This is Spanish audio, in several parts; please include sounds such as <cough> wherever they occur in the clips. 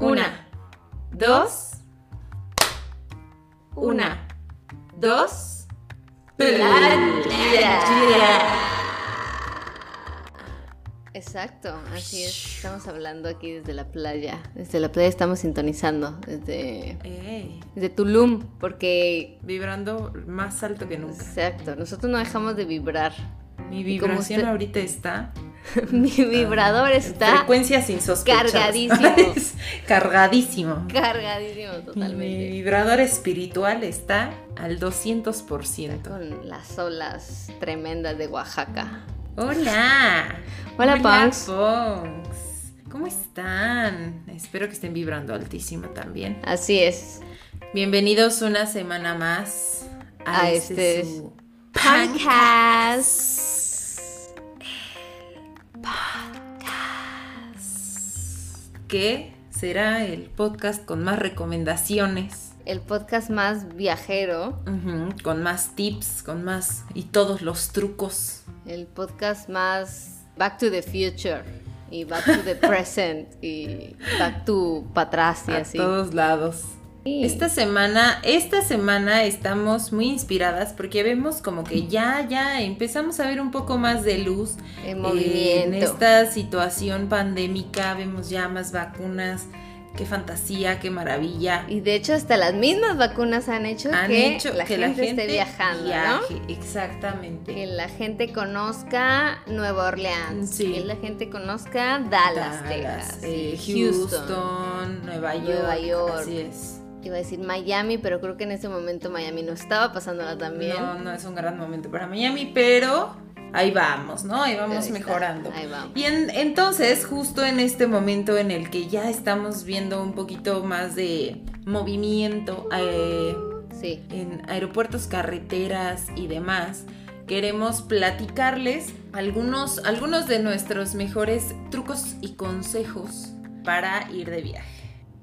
Una, dos, una, dos, Exacto, así es. Estamos hablando aquí desde la playa. Desde la playa estamos sintonizando. Desde, Ey, desde Tulum. Porque. vibrando más alto que nunca. Exacto. Nosotros no dejamos de vibrar. Mi vibración usted- ahorita está <laughs> Mi vibrador en está frecuencias insospechadas. cargadísimo. <laughs> Cargadísimo. cargadísimo Mi totalmente. vibrador espiritual está al 200%. Con las olas tremendas de Oaxaca. Hola. Hola, Punks. Punks. ¿Cómo están? Espero que estén vibrando altísimo también. Así es. Bienvenidos una semana más a, A este, este su Podcast. Que será el podcast con más recomendaciones, El podcast más viajero. con más tips, con más y todos los trucos. El podcast más Back to the Future. Y Back to the <laughs> Present. Y Back to para atrás y a así. todos lados. Sí. Esta semana, esta semana estamos muy inspiradas porque vemos como que ya, ya empezamos a ver un poco más de luz En en esta situación pandémica. Vemos ya más vacunas. Qué fantasía, qué maravilla. Y de hecho hasta las mismas vacunas han hecho Han que, hecho la, que gente la gente esté viajando, viaje, ¿no? Exactamente. Que la gente conozca Nueva Orleans. Sí. Que la gente conozca Dallas, Dallas, Texas. eh, Houston, Nueva York, Nueva York. Así es. Iba a decir Miami, pero creo que en ese momento Miami no estaba pasándola tan bien. No, no es un gran momento para Miami, pero ahí vamos, ¿no? Ahí vamos Ahí mejorando. ahí vamos. Y en- entonces, justo en este momento en el que ya estamos viendo un poquito más de movimiento eh, Sí. en aeropuertos, carreteras y demás, queremos platicarles algunos, algunos de nuestros mejores trucos y consejos para ir de viaje.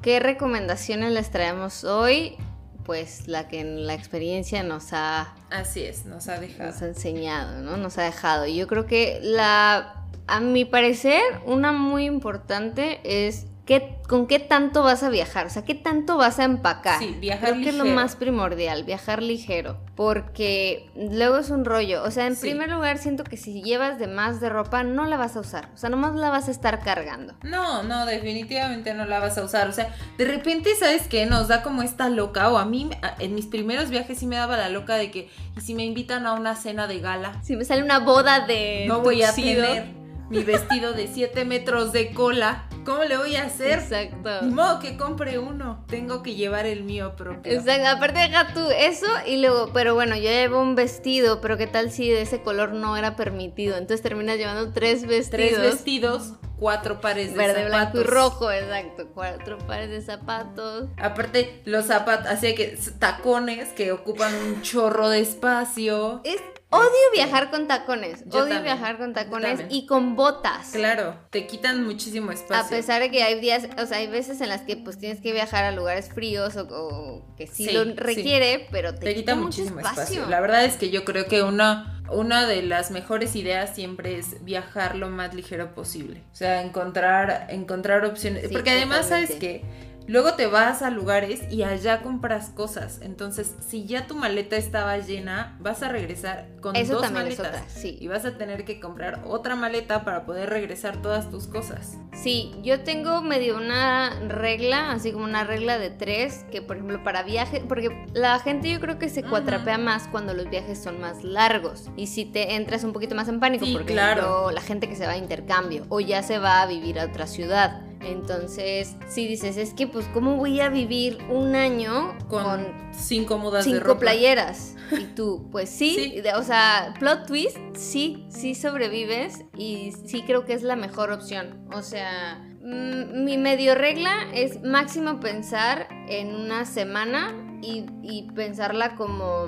¿Qué recomendaciones les traemos hoy? Pues la que en la experiencia nos ha, Así es, nos ha dejado. nos ha enseñado, ¿no? Nos ha dejado. Y yo creo que la, a mi parecer, una muy importante es qué, con qué tanto vas a viajar, o sea, qué tanto vas a empacar. Sí, viajar Creo que es lo ligero. más primordial, viajar ligero, porque luego es un rollo. O sea, en Sí. primer lugar siento que si llevas de más de ropa no la vas a usar, o sea, nomás la vas a estar cargando. No, no, definitivamente no la vas a usar. O sea, de repente, ¿sabes qué? Nos da como esta loca, o a mí en mis primeros viajes sí me daba la loca de que, y si me invitan a una cena de gala, Si me sale una boda de no voy a tener mi vestido de 7 metros de cola. ¿Cómo le voy a hacer? Exacto. Ni modo que compre uno. Tengo que llevar el mío propio. Exacto, aparte deja tú eso y luego, pero bueno, yo llevo un vestido, pero qué tal si de ese color no era permitido, entonces terminas llevando tres vestidos. Tres vestidos, cuatro pares de Verde, zapatos. blanco y rojo, exacto. Cuatro pares de zapatos. Aparte, los zapatos, así que tacones que ocupan un chorro de espacio. Es, odio viajar con tacones. Yo odio también, viajar con tacones y con botas. Claro, te quitan muchísimo A espacio. pesar de que hay días, o sea, hay veces en las que pues tienes que viajar a lugares fríos o, o que sí, Sí, lo sí. requiere, pero te, te quita, muchísimo espacio. espacio. La verdad es que yo creo que una, una de las mejores ideas siempre es viajar lo más ligero posible. O sea, encontrar, encontrar opciones. Sí, Porque además, ¿sabes que Luego te vas a lugares y allá compras cosas. Entonces, si ya tu maleta estaba llena, vas a regresar con Eso dos maletas. otra, sí. Y vas a tener que comprar otra maleta para poder regresar todas tus cosas. Sí, yo tengo medio una regla, así como una regla de tres, que por ejemplo para viajes, porque la gente yo creo que se cuatrapea más cuando los viajes son más largos y si te entras un poquito más en pánico, Sí, porque claro. la gente que se va a intercambio o ya se va a vivir a otra ciudad. Entonces, si dices, es que pues cómo voy a vivir un año Con, con cinco mudas de cinco ropa. playeras. Y tú, <laughs> pues sí, o sea, plot twist, sí, sí sobrevives y sí creo que es la mejor opción. O sea, mm, mi medio regla es máximo pensar en una semana y, y pensarla como...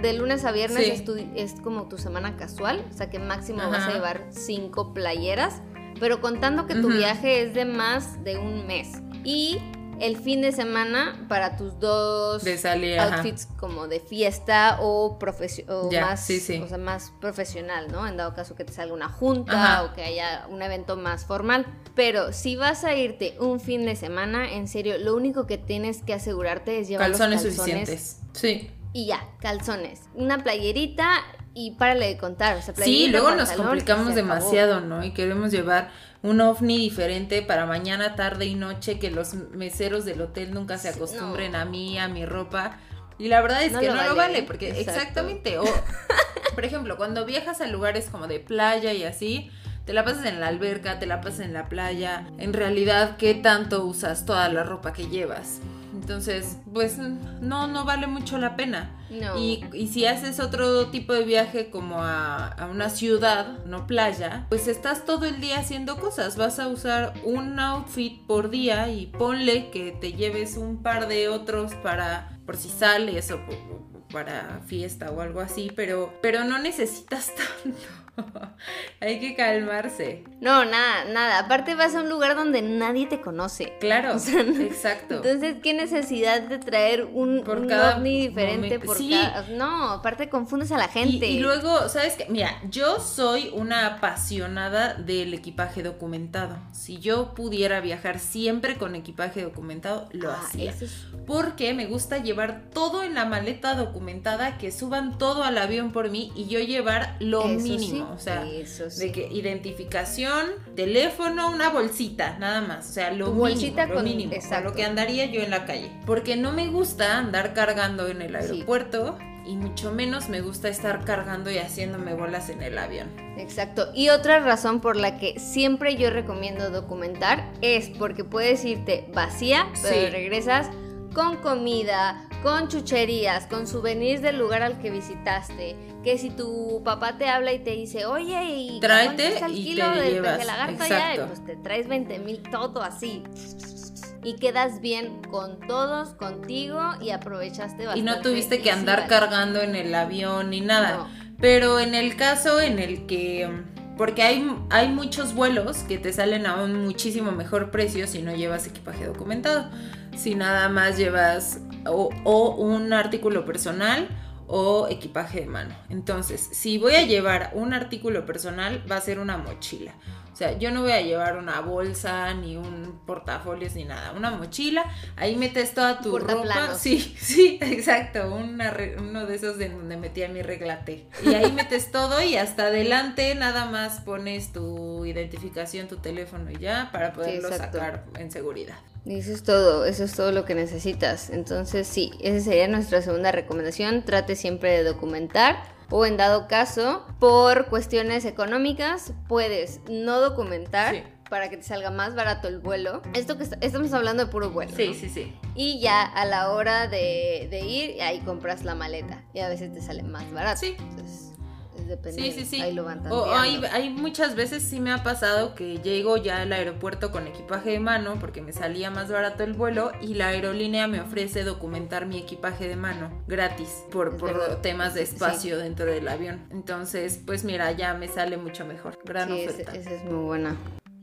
De lunes a viernes Sí. es, tu- es como tu semana casual, o sea que máximo vas a llevar cinco playeras, pero contando que tu viaje es de más de un mes. Y el fin de semana para tus dos De salir, outfits como de fiesta o, o Ya, más, sí, sí. o sea, más profesional, ¿no? En dado caso que te salga una junta Ajá. o que haya un evento más formal. Pero si vas a irte un fin de semana, en serio, lo único que tienes que asegurarte es llevar los Calzones calzones suficientes. Sí. y ya, calzones. Una playerita y párale de contar. O sea, Sí, luego nos complicamos acabó. demasiado, ¿no? Y queremos llevar un ovni diferente para mañana, tarde y noche, que los meseros del hotel nunca se acostumbren no. a mí, a mi ropa. Y la verdad es No que lo no lo vale, vale, porque exacto. exactamente. O, <laughs> por ejemplo, cuando viajas a lugares como de playa y así, te la pasas en la alberca, te la pasas en la playa. En realidad, ¿qué tanto usas toda la ropa que llevas? Entonces, pues no, no vale mucho la pena. No. Y, y si haces otro tipo de viaje como a, a una ciudad, no playa, pues estás todo el día haciendo cosas. Vas a usar un outfit por día y ponle que te lleves un par de otros para por si sales o, para fiesta o algo así, pero, pero no necesitas <laughs> tanto. <laughs> Hay que calmarse. No, nada, nada. Aparte vas a un lugar donde nadie te conoce. Claro, <laughs> O sea, no- exacto. Entonces, ¿qué necesidad de traer un, Por un cada ovni diferente momento. por Sí. cada... No, aparte confundes a la gente. y luego, ¿sabes qué? Mira, yo soy una apasionada del equipaje documentado. Si yo pudiera viajar siempre con equipaje documentado, lo Ah, hacía. es- Porque me gusta llevar todo en la maleta documentada, que suban todo al avión por mí y yo llevar lo eso mínimo. sí, O sea, eso sí. de que identificación, teléfono, una bolsita, nada más. O sea, lo Tu mínimo, bolsita lo con- mínimo, exacto. lo que andaría yo en la calle. Porque no me gusta andar cargando en el Sí. aeropuerto y mucho menos me gusta estar cargando y haciéndome bolas en el avión. Exacto. Y otra razón por la que siempre yo recomiendo documentar es porque puedes irte vacía, pero Sí. regresas con comida, con chucherías, con souvenirs del lugar al que visitaste. Que si tu papá te habla y te dice, oye, ¿y Tráete el y kilo te del lagarto allá? Y pues te traes 20 mil, todo así. Y quedas bien con todos, contigo y aprovechaste Y bastante. no tuviste que Y sí andar cargando en el avión ni nada. No. Pero en el caso en el que... Porque hay, hay muchos vuelos que te salen a un muchísimo mejor precio si no llevas equipaje documentado. Si nada más llevas o, o un artículo personal o equipaje de mano. Entonces, si voy a llevar un artículo personal, va a ser una mochila. O sea, yo no voy a llevar una bolsa, ni un portafolios, ni nada. Una mochila, ahí metes toda tu ropa. Sí, <laughs> sí, exacto. una uno de esos de donde metía mi reglate. Y ahí metes todo y hasta adelante nada más pones tu identificación, tu teléfono y ya para poderlo sacar en seguridad. Y eso es todo, eso es todo lo que necesitas. Entonces sí, esa sería nuestra segunda recomendación. Trate siempre de documentar o en dado caso, por cuestiones económicas, puedes no documentar Sí. para que te salga más barato el vuelo. Esto que est- estamos hablando de puro vuelo. Sí, ¿no? sí, sí. Y ya a la hora de, de ir, ahí compras la maleta. Y a veces te sale más barato. Sí. Entonces, es depende. Sí, sí, sí. Ahí lo van O hay, hay muchas veces sí me ha pasado que llego ya al aeropuerto con equipaje de mano porque me salía más barato el vuelo y la aerolínea me ofrece documentar mi equipaje de mano gratis por, por temas de espacio dentro del avión. Entonces, pues mira, ya me sale mucho mejor. Gran Sí, oferta. esa es muy buena.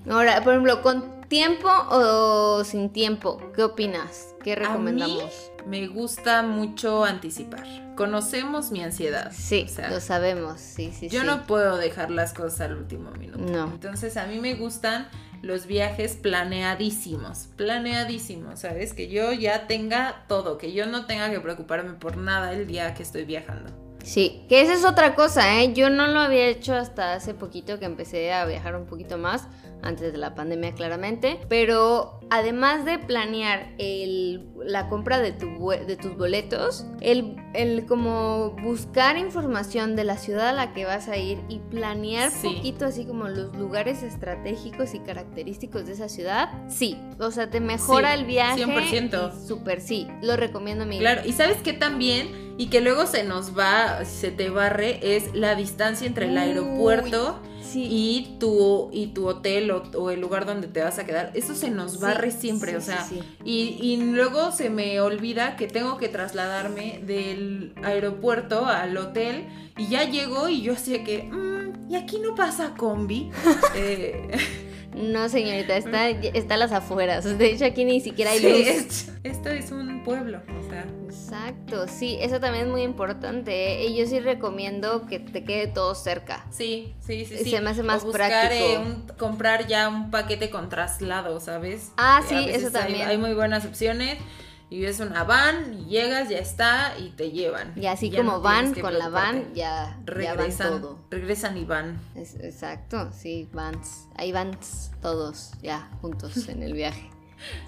Ahora, por ejemplo, ¿con tiempo o sin tiempo? ¿Qué opinas? ¿Qué recomendamos? A mí me gusta mucho anticipar. Conocemos mi ansiedad. Sí, O sea, lo sabemos, sí, sí, Yo sí. no puedo dejar las cosas al último minuto. No. Entonces a mí me gustan los viajes planeadísimos, planeadísimos, ¿sabes? Que yo ya tenga todo, que yo no tenga que preocuparme por nada el día que estoy viajando. Sí, que esa es otra cosa, ¿eh? Yo no lo había hecho hasta hace poquito que empecé a viajar un poquito más, antes de la pandemia claramente, pero además de planear el, la compra de, tu, de tus boletos, el, el como buscar información de la ciudad a la que vas a ir y planear Sí. poquito así como los lugares estratégicos y característicos de esa ciudad, sí, o sea, te mejora Sí, el viaje. 100%. y Súper, sí, lo recomiendo mil. Claro, y sabes que también, y que luego se nos va, se te barre, es la distancia entre el Uy, aeropuerto Sí. y tu, y tu hotel o, o el lugar donde te vas a quedar. Eso se nos Sí, barre siempre, sí, o sea. Y, y luego se me olvida que tengo que trasladarme del aeropuerto al hotel y ya llego y yo sé que, "Mm, y aquí no pasa combi. <laughs> Eh, <laughs> No, señorita, está, está a las afueras. De hecho, aquí ni siquiera hay Sí, luz. es- esto es un pueblo, o sea. Exacto, sí, eso también es muy importante. ¿eh? Y yo sí recomiendo que te quede todo cerca. Sí, sí, sí, sí. Se me hace más O buscar, práctico. eh, un- comprar ya un paquete con traslado, ¿sabes? Ah, sí, eso hay- también. Hay, muy buenas opciones. Y es una van, y llegas, ya está, y te llevan. Y así Ya como no van, con la van, ya, ya van regresan, todo. regresan y van. Es- exacto, sí, vans. Ahí vans todos ya juntos en el viaje.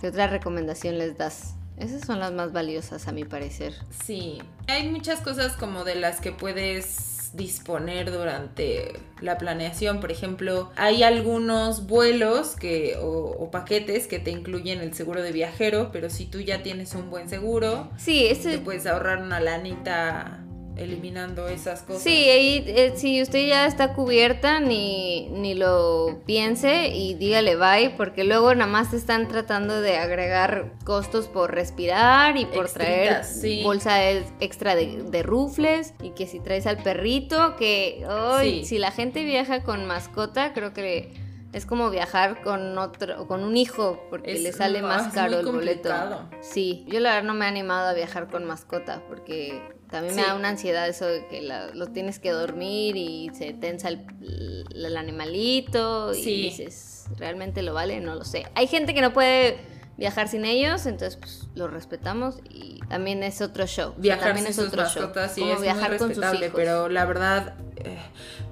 ¿Qué otra recomendación les das? Esas son las más valiosas a mi parecer. Sí, hay muchas cosas como de las que puedes disponer durante la planeación. Por ejemplo, hay algunos vuelos que, o, o paquetes que te incluyen el seguro de viajero, pero si tú ya tienes un buen seguro, Sí, te ese, puedes ahorrar una lanita eliminando esas cosas. sí, ahí, eh, si usted ya está cubierta, ni, ni lo piense y dígale bye, porque luego nada más te están tratando de agregar costos por respirar y por traer sí. bolsa de- extra de, de rufles y que si traes al perrito, que ay, Sí. si la gente viaja con mascota, creo que es como viajar con otro, con un hijo, porque Es- le sale más es caro muy el boleto. Sí, yo la verdad no me he animado a viajar con mascota, porque también me da una ansiedad eso de que la- lo tienes que dormir y se tensa el, el animalito y dices, ¿realmente lo vale? No lo sé. Hay gente que no puede viajar sin ellos, entonces pues lo respetamos y también es otro show. Viajar también sin es sus otro show. sí es viajar muy con sus respetable, hijos. pero la verdad eh,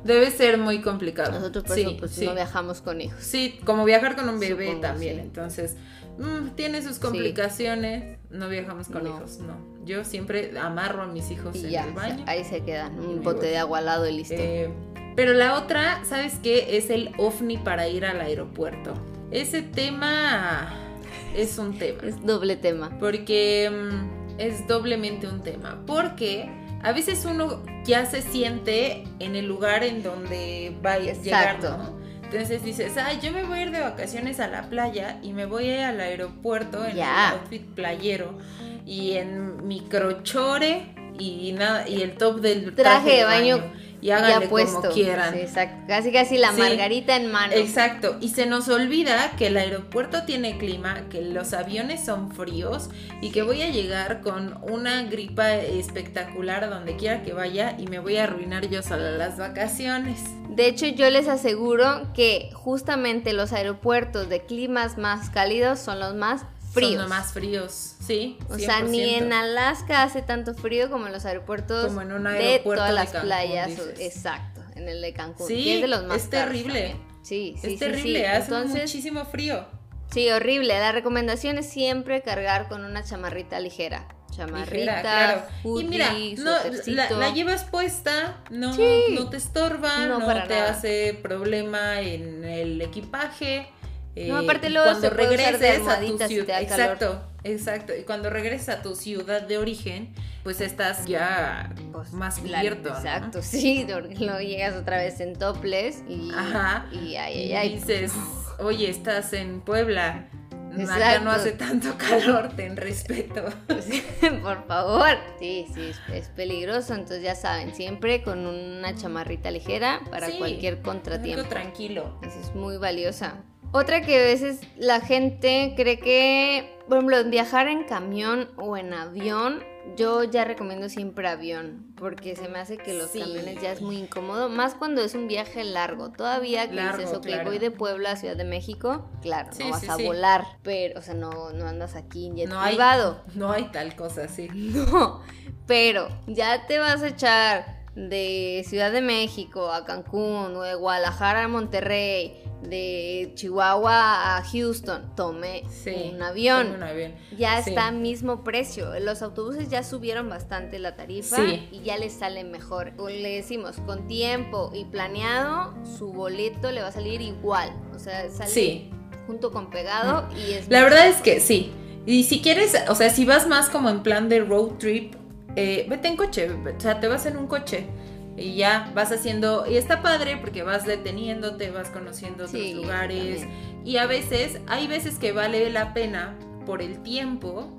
debe ser muy complicado. Nosotros por sí, eso pues, no viajamos con hijos. Sí, como viajar con un bebé Supongo, también, entonces mm, tiene sus complicaciones. No viajamos con No. hijos, no. Yo siempre amarro a mis hijos Y en ya, el baño. ahí se quedan, un bote voy. de agua al lado y listo. Eh, pero la otra, ¿sabes qué? Es el ovni para ir al aeropuerto. Ese tema es un tema. es doble tema. Porque mm, es doblemente un tema. Porque a veces uno ya se siente en el lugar en donde vayas a llegar. ¿no? Entonces dices, ah, yo me voy a ir de vacaciones a la playa y me voy a ir al aeropuerto en el outfit playero y en microchore y nada y el top del Traje de baño y háganle puesto. como quieran. Sí, exacto. Casi casi la Sí. margarita en mano. Exacto, y se nos olvida que el aeropuerto tiene clima, que los aviones son fríos y que voy a llegar con una gripa espectacular a donde quiera que vaya y me voy a arruinar yo sola las vacaciones. De hecho, yo les aseguro que justamente los aeropuertos de climas más cálidos son los más fríos. Son más fríos, sí. O sea, ni 100%. en Alaska hace tanto frío como en los aeropuertos Como en un de todas de las Cancún, playas. dices. Exacto, en el de Cancún. Sí, que es de los más es terrible. también. Sí, sí, Es terrible, sí. hace Entonces, muchísimo frío. sí, horrible. La recomendación es siempre cargar con una chamarrita ligera. Chamarrita, Ligera, claro. hoodie, y mira, no, la, llevas puesta, no, Sí. no te estorba, No, te nada. hace problema en el equipaje. No, aparte y luego cuando se puede usar de regreses a tu almohadita si ciudad, da calor. exacto, exacto. Y cuando regreses a tu ciudad de origen, pues estás ya Pues, más la- cubierto. ¿no? Exacto, <laughs> sí, porque luego llegas otra vez en topless y, Ajá. y ay, ay, Y ay. dices, <laughs> oye, estás en Puebla. Acá Exacto. no hace tanto calor, ten respeto. <laughs> Por favor. Sí, sí, es, peligroso. Entonces ya saben, siempre con una chamarrita ligera para Sí, cualquier contratiempo. tranquilo. Esa es muy valiosa. Otra que a veces la gente cree que, por ejemplo, viajar en camión o en avión, yo ya recomiendo siempre avión, porque se me hace que los Sí. camiones ya es muy incómodo, más cuando es un viaje largo. Todavía que Largo, dices, ok, claro. voy de Puebla a Ciudad de México, claro, Sí, no vas sí, a volar, pero, o sea, no, no andas aquí en jet No hay, privado. <laughs> no hay tal cosa, sí. <laughs> No, pero ya te vas a echar de Ciudad de México a Cancún, o de Guadalajara a Monterrey, de Chihuahua a Houston, tome Sí, un avión. tome un avión. Ya Sí. está mismo precio. Los autobuses ya subieron bastante la tarifa Sí. y ya les sale mejor. Le decimos, con tiempo y planeado, su boleto le va a salir igual. O sea, sale junto con pegado y es La verdad es que sí. Y si quieres, o sea, si vas más como en plan de road trip, eh, vete en coche, o sea, te vas en un coche y ya vas haciendo, y está padre porque vas deteniéndote, vas conociendo otros Sí, lugares también. y a veces, hay veces que vale la pena por el tiempo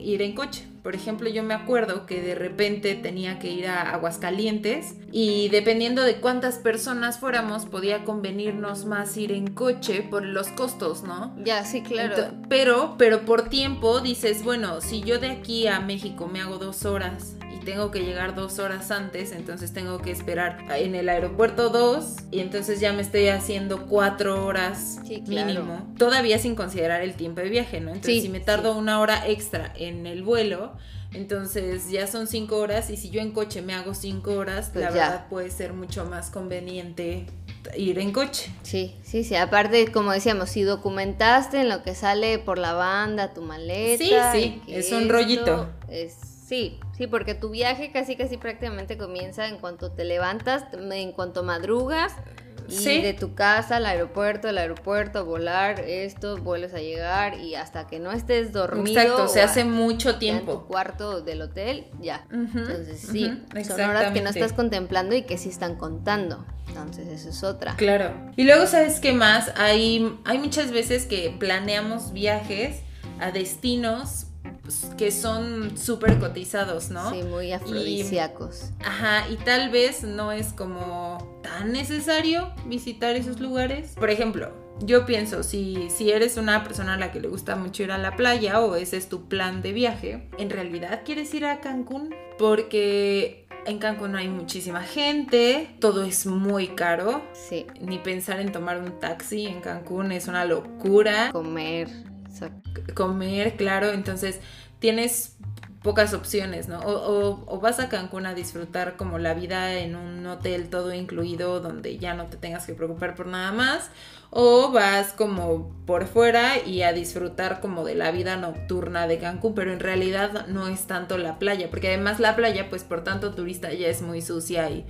ir en coche. Por ejemplo, yo me acuerdo que de repente tenía que ir a Aguascalientes y dependiendo de cuántas personas fuéramos, podía convenirnos más ir en coche por los costos, ¿no? Ya, sí, claro. pero, pero por tiempo dices, bueno, si yo de aquí a México me hago dos horas tengo que llegar dos horas antes, entonces tengo que esperar en el aeropuerto dos y entonces ya me estoy haciendo cuatro horas mínimo, todavía sin considerar el tiempo de viaje, ¿no? Entonces si me tardo una hora extra en el vuelo, entonces ya son cinco horas y si yo en coche me hago cinco horas, pues la verdad puede ser mucho más conveniente ir en coche. Sí, sí, sí. Aparte, como decíamos, si documentaste en lo que sale por la banda, tu maleta. Sí, sí, es un rollito. Es Sí, sí, porque tu viaje casi casi prácticamente comienza en cuanto te levantas, en cuanto madrugas y de tu casa al aeropuerto, el aeropuerto, volar, esto, vuelves a llegar y hasta que no estés dormido. Exacto, se hace mucho tiempo. En tu cuarto del hotel, ya. Entonces sí, son horas que no estás contemplando y que sí están contando. Entonces, eso es otra. Claro. Y luego, ¿sabes qué más? Hay, hay muchas veces que planeamos viajes a destinos que son súper cotizados, ¿no? Sí, muy afrodisíacos. ajá, y tal vez no es como tan necesario visitar esos lugares. Por ejemplo, yo pienso, si, si eres una persona a la que le gusta mucho ir a la playa o ese es tu plan de viaje, ¿en realidad quieres ir a Cancún? Porque en Cancún hay muchísima gente, todo es muy caro. Sí. Ni pensar en tomar un taxi en Cancún es una locura. Comer comer, claro, entonces tienes pocas opciones, ¿no? O, vas a Cancún a disfrutar como la vida en un hotel todo incluido donde ya no te tengas que preocupar por nada más, o vas como por fuera y a disfrutar como de la vida nocturna de Cancún, pero en realidad no es tanto la playa, porque además la playa pues por tanto turista ya es muy sucia y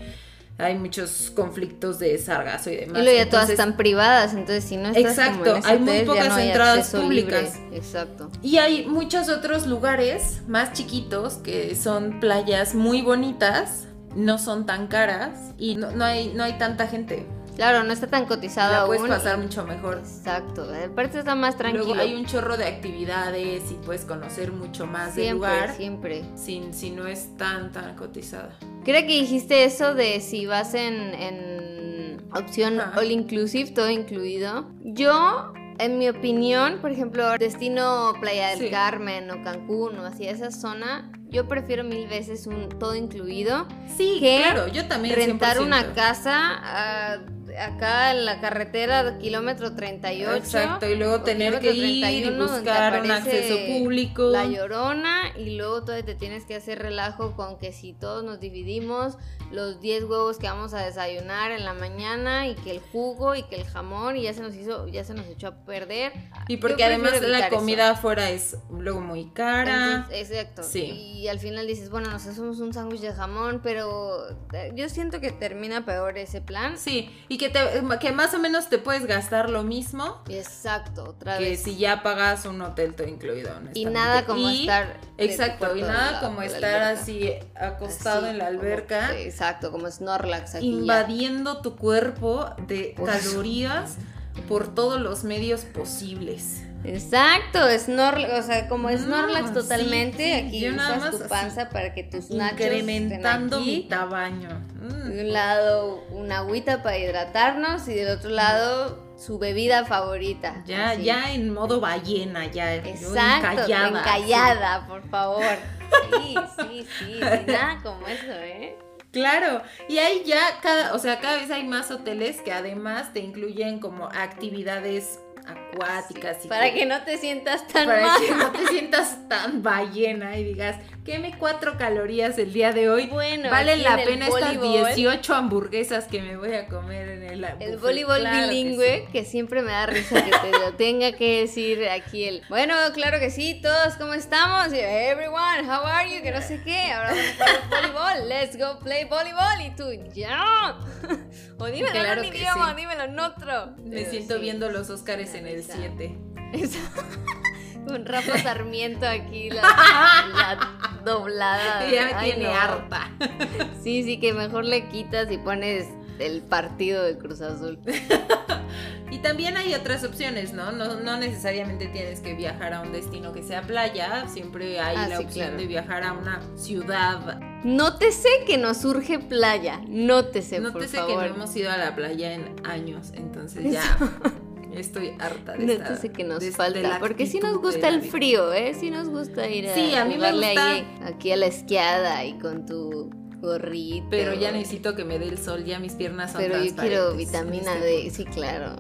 hay muchos conflictos de sargazo y demás. Y luego ya todas están privadas, entonces si no estás Exacto, como hay muy pocas entradas públicas. Exacto. Y hay muchos otros lugares más chiquitos que son playas muy bonitas, no son tan caras y no, hay, no hay tanta gente. Claro, no está tan cotizado La puedes pasar mucho mejor. Exacto, aparte está más tranquilo. Luego hay un chorro de actividades y puedes conocer mucho más del lugar. Siempre, Sin, si no es tan, tan cotizada. Creo que dijiste eso de si vas en, opción all inclusive, todo incluido. Yo en mi opinión, por ejemplo, destino Playa del Carmen o Cancún o así, esa zona, yo prefiero mil veces un todo incluido. Sí, que claro, yo también. Rentar una casa acá en la carretera kilómetro 38. Exacto, y luego tener que ir y buscar un acceso público. La llorona y luego todavía te tienes que hacer relajo con que si todos nos dividimos los 10 huevos que vamos a desayunar en la mañana y que el jugo y que el jamón y ya se nos hizo ya se nos echó a perder. Y porque además la comida afuera es luego muy cara. exacto. Y al final dices, bueno, nos hacemos un sándwich de jamón, pero eh, yo siento que termina peor ese plan. Sí, y que que, más o menos te puedes gastar lo mismo. Exacto, otra vez. Que si ya pagas un hotel todo incluido. Y nada como estar. Exacto, y nada como estar así acostado en la alberca. exacto, como Snorlax aquí. Invadiendo tu cuerpo de calorías por todos los medios posibles. Exacto, Snorlax, o sea, como Snorlax totalmente, aquí usas tu panza para que tus nachos incrementando mi tamaño. Mm. De un lado una agüita para hidratarnos y del otro lado su bebida favorita. Ya, ya en modo ballena, ya. Exacto, encallada, encallada por favor. Sí, sí, sí, nada como eso, ¿eh? Claro, y ahí ya cada, o sea, cada vez hay más hoteles que además te incluyen como actividades acuáticas. Y para que, no te sientas tan Para que no te sientas tan ballena y digas, queme cuatro calorías el día de hoy. Bueno, vale la pena estas 18 hamburguesas que me voy a comer en el El voleibol bilingüe, que, siempre me da risa que te lo tenga que decir aquí el. Bueno, claro que sí, todos, ¿cómo estamos? Everyone, how are you? Que no sé qué. Ahora vamos a jugar voleibol. Let's go play voleibol. Y tú, ya. o dímelo en un idioma, dímelo en otro. Me siento viendo los Oscars en el 7. <laughs> Con Rafa Sarmiento aquí, la, <laughs> doblada. <laughs> Ya me tiene harta. <laughs> Sí, sí, que mejor le quitas y pones el partido de Cruz Azul. <laughs> Y también hay otras opciones, ¿no? ¿no? No necesariamente tienes que viajar a un destino que sea playa, siempre hay Ah, la sí, opción claro. de viajar a una ciudad. Nótese que nos surge playa. Nótese, No por te sé favor. que no hemos ido a la playa en años, entonces ya estoy harta de esta- Nótese que nos de- falta. Porque sí nos gusta el frío, ¿eh? Sí nos gusta ir a Sí, a mí me gusta. ahí, aquí a la esquiada y con tu gorrito. Pero ya necesito que me dé el sol, ya mis piernas son Pero yo quiero en vitamina este D. Sí, claro.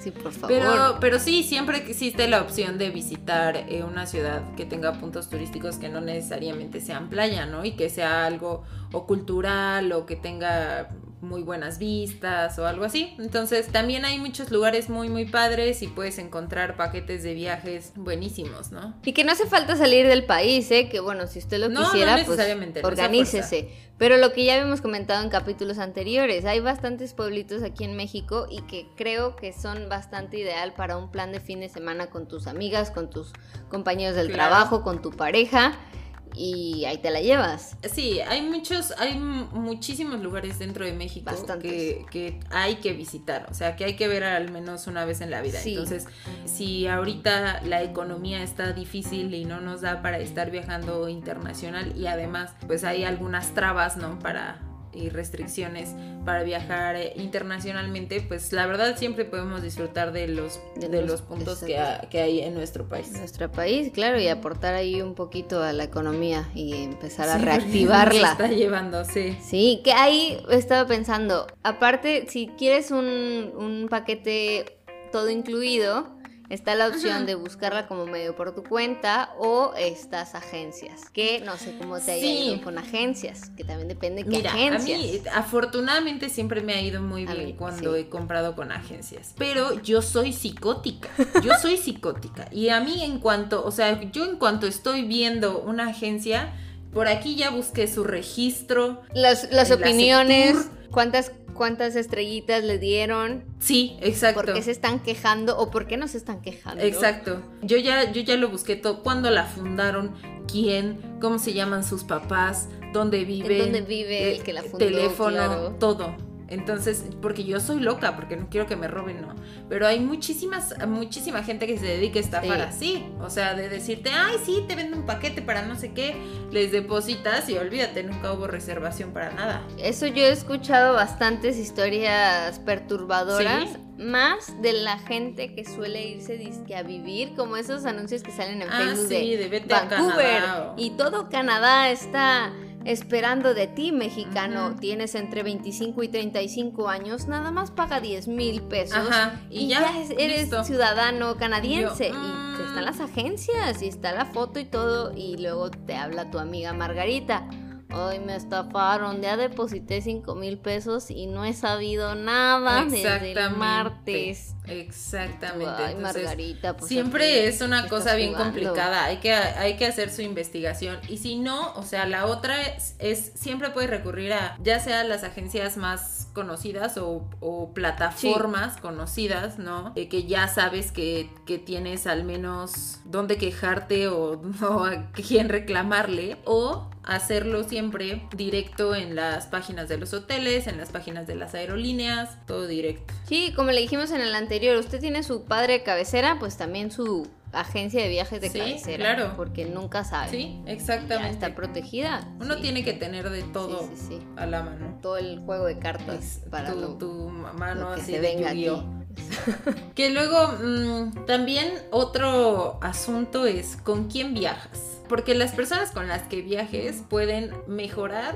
Sí, por favor. Pero, pero sí, siempre existe la opción de visitar eh, una ciudad que tenga puntos turísticos que no necesariamente sean playa, ¿no? Y que sea algo o cultural o que tenga muy buenas vistas o algo así. Entonces también hay muchos lugares muy muy padres y puedes encontrar paquetes de viajes buenísimos, ¿no? Y que no hace falta salir del país, ¿eh? Que bueno, si usted lo No, no quisiera, pues necesariamente, no es a organícese. Pero lo que ya habíamos comentado en capítulos anteriores, hay bastantes pueblitos aquí en México y que creo que son bastante ideal para un plan de fin de semana con tus amigas, con tus compañeros del Claro. trabajo, con tu pareja y ahí te la llevas. Sí, hay muchos, hay muchísimos lugares dentro de México que, que hay que visitar, o sea, que hay que ver al menos una vez en la vida. Sí. Entonces, si ahorita la economía está difícil y no nos da para estar viajando internacional y además, pues hay algunas trabas, ¿no? Para y restricciones para viajar eh, internacionalmente, pues la verdad siempre podemos disfrutar de los De de, los- los puntos que, ha- que hay en nuestro país. Nuestro país, claro, y aportar ahí un poquito a la economía y empezar a Sí, <laughs> reactivarla. nos está llevando, sí. Sí, que ahí estaba pensando, aparte, si quieres un, un paquete todo incluido, está la opción de buscarla como medio por tu cuenta o estas agencias, que no sé cómo te haya Sí. ido con agencias, que también depende de qué Mira, a agencias. mí afortunadamente siempre me ha ido muy A bien mí, cuando sí. he comprado con agencias, pero yo soy psicótica, yo soy psicótica y a mí en cuanto, o sea, yo en cuanto estoy viendo una agencia, por aquí ya busqué su registro, Las, las la opiniones, cuántas, cuántas estrellitas le dieron, sí, exacto. por qué se están quejando o por qué no se están quejando. Exacto. Yo ya, yo ya lo busqué todo. ¿Cuándo la fundaron? ¿Quién? ¿Cómo se llaman sus papás? ¿Dónde vive? dónde vive el que la fundó, Teléfono, claro. todo. Entonces, porque yo soy loca, porque no quiero que me roben, ¿no? Pero hay muchísimas, muchísima gente que se dedica a estafar Sí. así. O sea, de decirte, ay, sí, te vendo un paquete para no sé qué, les depositas y olvídate, nunca hubo reservación para nada. Eso yo he escuchado bastantes historias perturbadoras, Sí. más de la gente que suele irse disque a vivir, como esos anuncios que salen en Ah, Facebook sí, de, Vancouver Canadá o- y todo Canadá está esperando de ti, mexicano. Tienes entre 25 y 35 años, nada más paga 10 mil pesos Ajá, y, y ya, ya, es- eres listo. ciudadano canadiense. Yo, y mm. están las agencias y está la foto y todo y luego te habla tu amiga Margarita. Ay, me estafaron, ya deposité 5 mil pesos y no he sabido nada desde el martes. Exactamente. Ay, Entonces, Margarita, pues Siempre es una cosa bien jugando. complicada, hay que, hay que hacer su investigación y si no, o sea, la otra es, es siempre puedes recurrir a ya sea las agencias más conocidas o, o plataformas conocidas, ¿no? Eh, que ya sabes que, que tienes al menos dónde quejarte o, <laughs> o a quién reclamarle o hacerlo siempre directo en las páginas de los hoteles, en las páginas de las aerolíneas, todo directo. Sí, como le dijimos en el anterior, usted tiene su padre de cabecera, pues también su agencia de viajes de Sí, cabecera. claro. Porque nunca sabe. Sí, Ya exactamente. está protegida. Uno Sí. tiene que tener de todo Sí, a la mano. Todo el juego de cartas Es para tu, lo, tu mano lo que así se de venga aquí. Que luego mm, también otro asunto es con quién viajas. Porque las personas con las que viajes pueden mejorar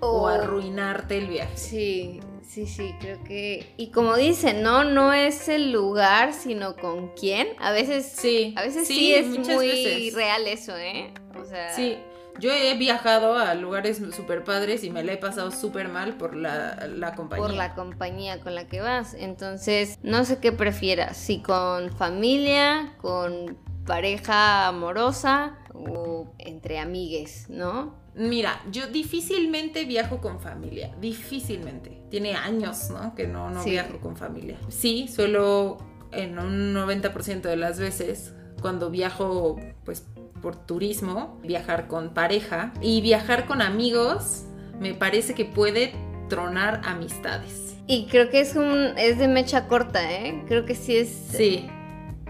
o O- arruinarte el viaje. Sí, sí, sí, creo que... Y como dicen, ¿no? No es el lugar, sino con quién. A veces Sí, A veces sí, es muy veces. real eso, ¿eh? O sea, Sí, yo he viajado a lugares súper padres y me la he pasado súper mal por la, la compañía. por la compañía con la que vas. Entonces, no sé qué prefieras, si con familia, con pareja amorosa o entre amigues, ¿no? Mira, yo difícilmente viajo con familia, difícilmente. Tiene años, ¿no? Que no, no Sí. viajo con familia. Sí, suelo en un 90% de las veces, cuando viajo, pues, por turismo, viajar con pareja y viajar con amigos, me parece que puede tronar amistades. Y creo que es un es de mecha corta, ¿eh? Creo que sí es Sí,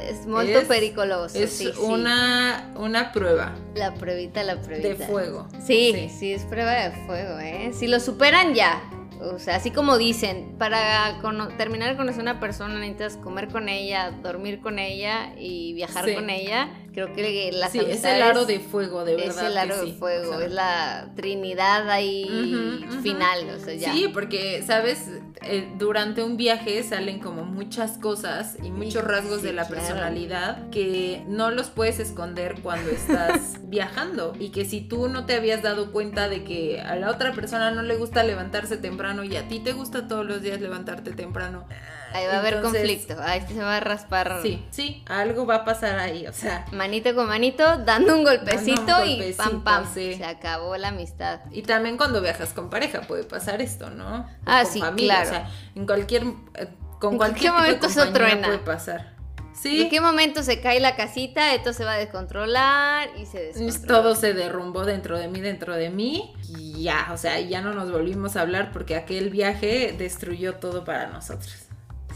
es muy Es- pericoloso. es sí, sí. una, una prueba la pruebita, la de pruebita. fuego. Sí, sí, es prueba de fuego, ¿eh? Si lo superan ya. O sea, así como dicen, para terminar de conocer a una persona necesitas comer con ella, dormir con ella y viajar Sí. con ella. Creo que las Sí, es el aro de fuego, de es verdad. el aro de fuego, O sea, es la trinidad ahí final, o sea, ya. Sí, porque, ¿sabes? Eh, durante un viaje salen como muchas cosas y muchos Sí, rasgos sí, de la claro. personalidad que no los puedes esconder cuando estás <laughs> viajando. Y que si tú no te habías dado cuenta de que a la otra persona no le gusta levantarse temprano y a ti te gusta todos los días levantarte temprano. Ahí va a haber conflicto, ahí se va a raspar Sí, sí, algo va a pasar ahí, o sea. manito con manito, dando un golpecito, Dando un y pam pam, sí. se acabó la amistad. Y también cuando viajas con pareja puede pasar esto, ¿no? Ah, con sí, familia, claro. O sea, en cualquier, eh, con En cualquier tipo de momento eso compañía truena. puede pasar. Sí. ¿En qué momento se cae la casita? Esto se va a descontrolar y se descontrola. Todo se derrumbó dentro de mí, dentro de mí. Y ya, o sea, ya no nos volvimos a hablar porque aquel viaje destruyó todo para nosotros.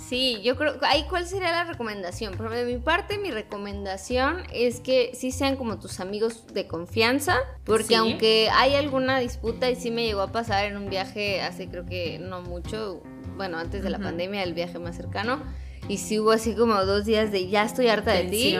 Sí, yo creo. Ahí, ¿cuál sería la recomendación? Por de mi parte, mi recomendación es que sí sean como tus amigos de confianza. Porque Sí. aunque hay alguna disputa, y sí me llegó a pasar en un viaje hace creo que no mucho, bueno, antes de la pandemia, el viaje más cercano. Y sí hubo así como dos días de ya estoy harta de ti.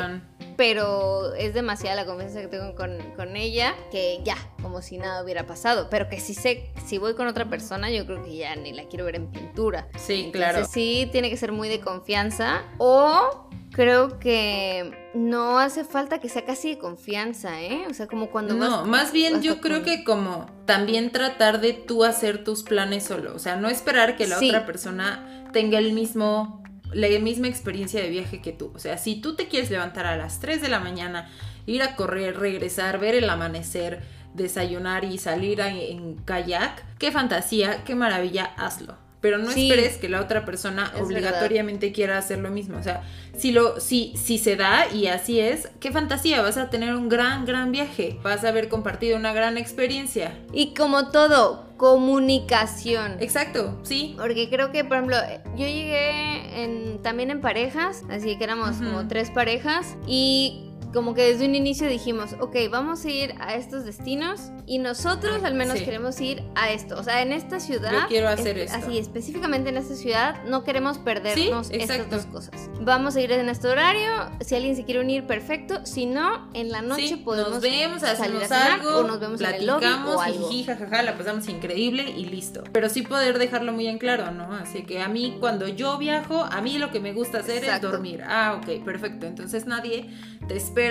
Pero es demasiada la confianza que tengo con, con ella que ya, como si nada hubiera pasado. Pero que si sé, si voy con otra persona, yo creo que ya ni la quiero ver en pintura. Sí, Entonces, claro. sí, tiene que ser muy de confianza. O creo que no hace falta que sea casi de confianza, ¿eh? O sea, como cuando No, vas- más bien yo con- creo que como también tratar de tú hacer tus planes solo, o sea, no esperar que la Sí. otra persona tenga el mismo la misma experiencia de viaje que tú. O sea, si tú te quieres levantar a las 3 de la mañana, ir a correr, regresar, ver el amanecer, desayunar y salir en kayak, qué fantasía, qué maravilla, hazlo. Pero no Sí. esperes que la otra persona obligatoriamente quiera hacer lo mismo. O sea, si lo, si, si se da y así es, qué fantasía, vas a tener un gran, gran viaje. Vas a haber compartido una gran experiencia. Y como todo, comunicación. Exacto, sí. Porque creo que, por ejemplo, yo llegué en- también en parejas, así que éramos como tres parejas y como que desde un inicio dijimos, ok, vamos a ir a estos destinos y nosotros al menos Sí. queremos ir a esto. O sea, en esta ciudad... Yo quiero hacer es- esto. Así, específicamente en esta ciudad, no queremos perdernos Sí, estas dos cosas. Vamos a ir en este horario, si alguien se quiere unir, perfecto. Si no, en la noche Sí, podemos nos vemos, salir a cenar algo, o nos vemos en el lobby platicamos, o algo. jiji, jajaja, la pasamos increíble y listo. Pero sí poder dejarlo muy en claro, ¿no? Así que a mí cuando yo viajo, a mí lo que me gusta hacer Exacto. es dormir. Ah, ok, perfecto. Entonces nadie te espera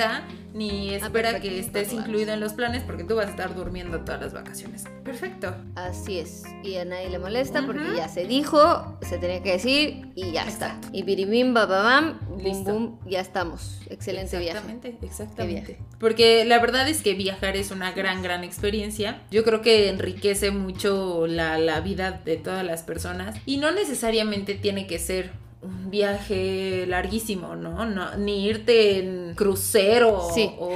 ni espera que estés claro. incluido en los planes porque tú vas a estar durmiendo todas las vacaciones. Perfecto. Así es. Y a nadie le molesta porque ya se dijo, se tenía que decir y ya Exacto. está. Y biribim, bababam, bum bum, ya estamos. Excelente viaje. exactamente, Exactamente, Porque la verdad es que viajar es una gran, gran experiencia. Yo creo que enriquece mucho la, la vida de todas las personas. Y no necesariamente tiene que ser un viaje larguísimo, ¿no? no ni irte en crucero Sí. o...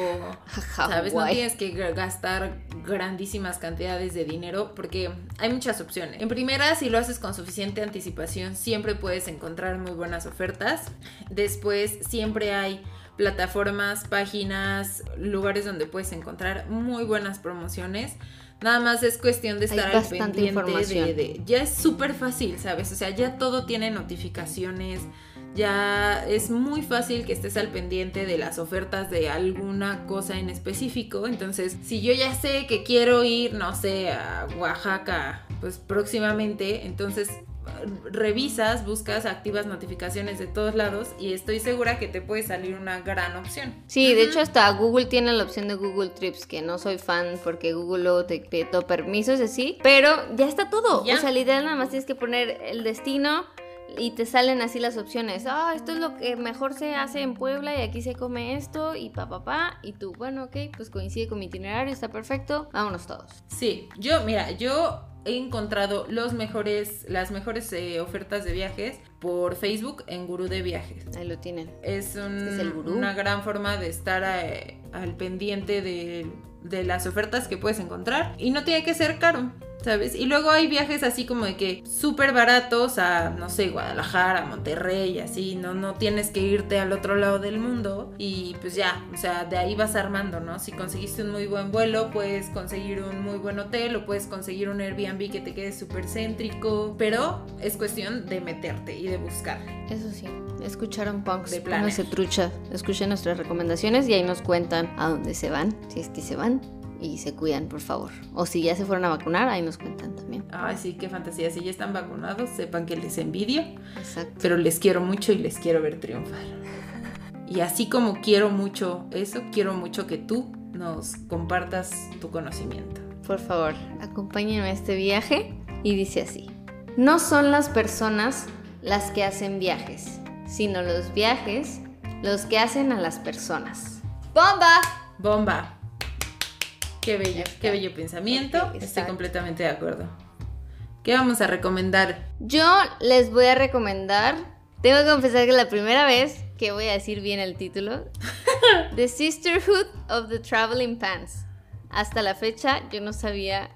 ¿Sabes? No tienes que gastar grandísimas cantidades de dinero porque hay muchas opciones. En primera, si lo haces con suficiente anticipación, siempre puedes encontrar muy buenas ofertas. Después, siempre hay plataformas, páginas, lugares donde puedes encontrar muy buenas promociones. Nada más es cuestión de estar al pendiente de, de- Ya es súper fácil, ¿sabes? O sea, ya todo tiene notificaciones. Ya es muy fácil que estés al pendiente de las ofertas de alguna cosa en específico. Entonces, si yo ya sé que quiero ir, no sé, a Oaxaca, pues próximamente, entonces revisas, buscas, activas notificaciones de todos lados y estoy segura que te puede salir una gran opción. Sí, de hecho hasta Google tiene la opción de Google Trips, que no soy fan porque Google luego te pide todo permisos así, pero ya está todo. Ya. O sea, literal nada más tienes que poner el destino y te salen así las opciones. Ah, esto es lo que mejor se hace en Puebla y aquí se come esto y pa pa pa y tú, bueno, ok, pues coincide con mi itinerario, está perfecto. Vámonos todos. Sí, yo, mira, yo he encontrado los mejores, las mejores eh, ofertas de viajes por Facebook en Gurú de Viajes. Ahí lo tienen. Es, un- Este es el gurú. una gran forma de estar eh, al pendiente de, de las ofertas que puedes encontrar y no tiene que ser caro. ¿Sabes? Y luego hay viajes así como de que súper baratos a, no sé, Guadalajara, Monterrey, así, no, no tienes que irte al otro lado del mundo y pues ya, o sea, de ahí vas armando, ¿no? Si conseguiste un muy buen vuelo, puedes conseguir un muy buen hotel o puedes conseguir un Airbnb que te quede súper céntrico, pero es cuestión de meterte y de buscar. Eso sí, escucharon punks, De pónganse trucha, escuchen nuestras recomendaciones y ahí nos cuentan a dónde se van, si es que se van y se cuidan, por favor. O si ya se fueron a vacunar, ahí nos cuentan también. Ay, sí, qué fantasía. Si ya están vacunados, sepan que les envidio. Exacto. pero les quiero mucho y les quiero ver triunfar. Y así como quiero mucho eso, quiero mucho que tú nos compartas tu conocimiento. Por favor, acompáñenme a este viaje y dice así. No son las personas las que hacen viajes, sino los viajes los que hacen a las personas. ¡Bomba! Bomba. Qué bello, qué bello pensamiento. Estoy completamente de acuerdo. ¿Qué vamos a recomendar? Yo les voy a recomendar, tengo que confesar que la primera vez que voy a decir bien el título, <laughs> The Sisterhood of the Traveling Pants. Hasta la fecha yo no sabía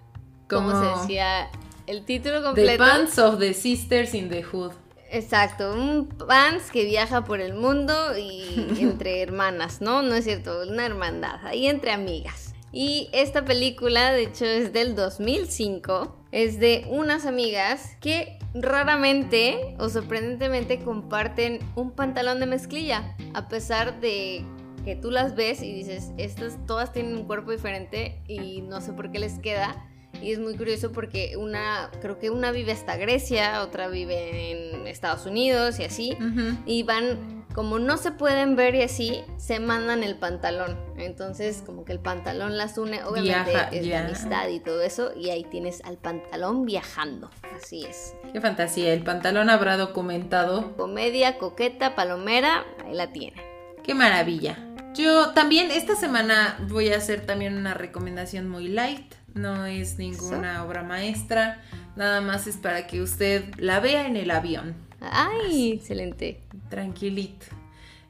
cómo Como se decía el título The completo. Pants of the Sisters in the Hood. Exacto, un pants que viaja por el mundo y <laughs> entre hermanas, ¿no? No es cierto, una hermandad, ahí entre amigas. Y esta película, de hecho, es del 2005. Es de unas amigas que raramente o sorprendentemente comparten un pantalón de mezclilla. A pesar de que tú las ves y dices, estas todas tienen un cuerpo diferente y no sé por qué les queda. Y es muy curioso porque una, creo que una vive hasta Grecia, otra vive en Estados Unidos y así. Y van, como no se pueden ver y así, se mandan el pantalón. Entonces, como que el pantalón las une, obviamente Viaja, es ya. amistad y todo eso. Y ahí tienes al pantalón viajando. Así es. Qué fantasía. El pantalón habrá documentado. Comedia, coqueta, palomera, ahí la tiene. Qué maravilla. Yo también esta semana voy a hacer también una recomendación muy light. No es ninguna obra maestra. Nada más es para que usted la vea en el avión. ¡Ay! Excelente. Tranquilito.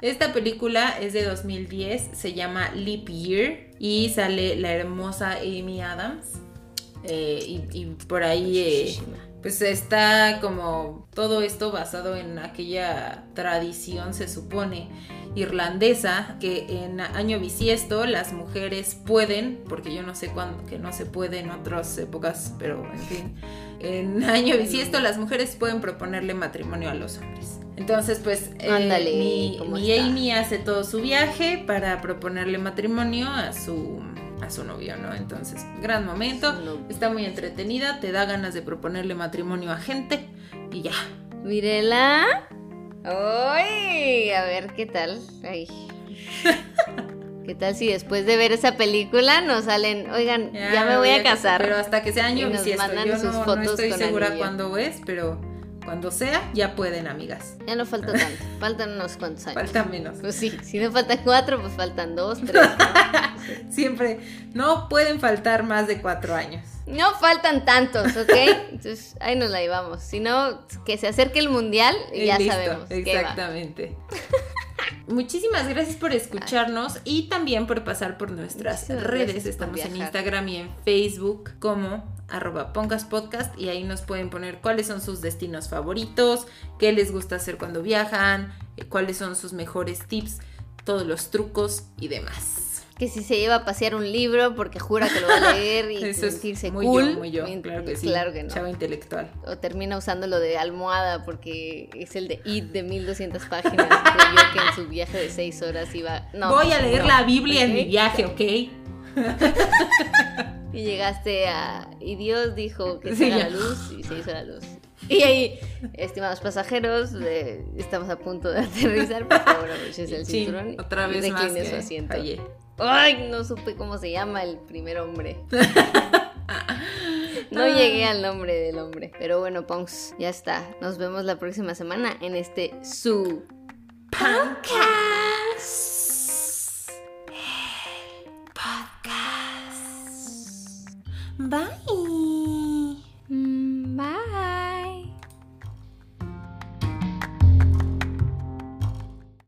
Esta película es de 2010, se llama Leap Year y sale la hermosa Amy Adams. Eh, y, y por ahí eh, pues está como todo esto basado en aquella tradición, se supone, irlandesa, que en año bisiesto las mujeres pueden, porque yo no sé cuándo, que no se puede en otras épocas, pero en fin, en <laughs> año bisiesto las mujeres pueden proponerle matrimonio a los hombres. Entonces, pues, eh, mi, ¿cómo mi? Amy hace todo su viaje para proponerle matrimonio a su, a su novio, ¿no? Entonces, gran momento, está muy entretenida, te da ganas de proponerle matrimonio a gente y ya. Mírela. ¡Ay! A ver qué tal. Ay. <laughs> ¿Qué tal si después de ver esa película nos salen, oigan, ya, me voy a casar? Pero hasta que sea año Y nos mandan Yo sus no, no fotos estoy con segura cuándo es, pero cuando sea, ya pueden, amigas. Ya no falta <laughs> tanto, faltan unos cuantos años. Falta menos. Pues sí, si no faltan cuatro, pues faltan dos, tres. <laughs> Siempre, no pueden faltar más de cuatro años. No faltan tantos, ¿ok? Entonces ahí nos la llevamos. Si no, que se acerque el mundial y ya Listo, sabemos. qué va. <laughs> Muchísimas gracias por escucharnos y también por pasar por nuestras Muchísimas redes. Estamos en. Instagram y en Facebook como arroba Pongas Podcast y ahí nos pueden poner cuáles son sus destinos favoritos, qué les gusta hacer cuando viajan, eh, cuáles son sus mejores tips, todos los trucos y demás. Que si se lleva a pasear un libro porque jura que lo va a leer y <laughs> Eso es sentirse muy cool. yo, muy yo, claro que sí. Claro que no. Chava intelectual. O termina usando lo de almohada porque es el de IT de 1200 páginas. <laughs> Creyó que en su viaje de 6 horas iba. No, Voy a leer no, la Biblia en ¿ok? mi viaje, ¿ok? <laughs> Y llegaste a. Y Dios dijo que Sí, se ya. la luz y se hizo la luz. Y ahí, estimados pasajeros, eh, estamos a punto de aterrizar. Por favor, abróchense el Sí, cinturón. otra y vez más recline que su asiento. fallé. Ay, no supe cómo se llama el primer hombre. <laughs> No llegué al nombre del hombre. Pero bueno, Pongs, ya está. Nos vemos la próxima semana en este su Podcast. Podcast. Bye.